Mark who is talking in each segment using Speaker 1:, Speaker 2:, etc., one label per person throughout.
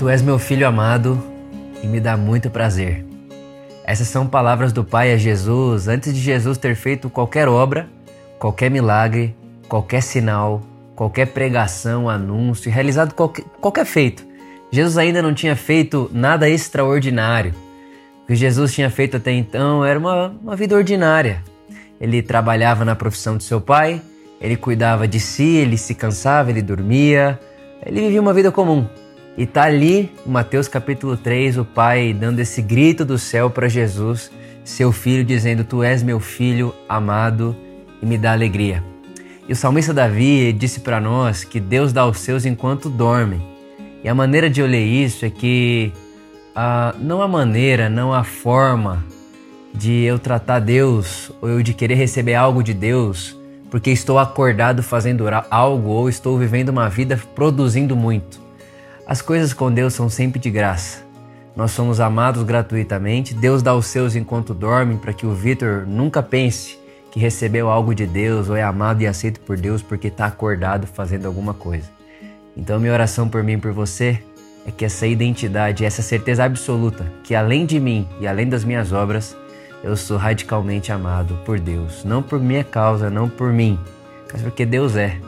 Speaker 1: Tu és meu filho amado e me dá muito prazer. Essas são palavras do Pai a Jesus antes de Jesus ter feito qualquer obra, qualquer milagre, qualquer sinal, qualquer pregação, anúncio, realizado qualquer, qualquer feito. Jesus ainda não tinha feito nada extraordinário. O que Jesus tinha feito até então era uma, uma vida ordinária. Ele trabalhava na profissão de seu pai, ele cuidava de si, ele se cansava, ele dormia, ele vivia uma vida comum. E tá ali, Mateus capítulo 3, o pai dando esse grito do céu para Jesus, seu filho, dizendo: Tu és meu filho amado e me dá alegria. E o salmista Davi disse para nós que Deus dá aos seus enquanto dormem. E a maneira de eu ler isso é que ah, não há maneira, não há forma de eu tratar Deus ou eu de querer receber algo de Deus porque estou acordado fazendo algo ou estou vivendo uma vida produzindo muito. As coisas com Deus são sempre de graça. Nós somos amados gratuitamente. Deus dá os seus enquanto dorme para que o Vitor nunca pense que recebeu algo de Deus ou é amado e aceito por Deus porque está acordado fazendo alguma coisa. Então, minha oração por mim e por você é que essa identidade, essa certeza absoluta que além de mim e além das minhas obras, eu sou radicalmente amado por Deus. Não por minha causa, não por mim, mas porque Deus é.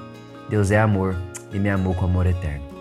Speaker 1: Deus é amor e me amou com amor eterno.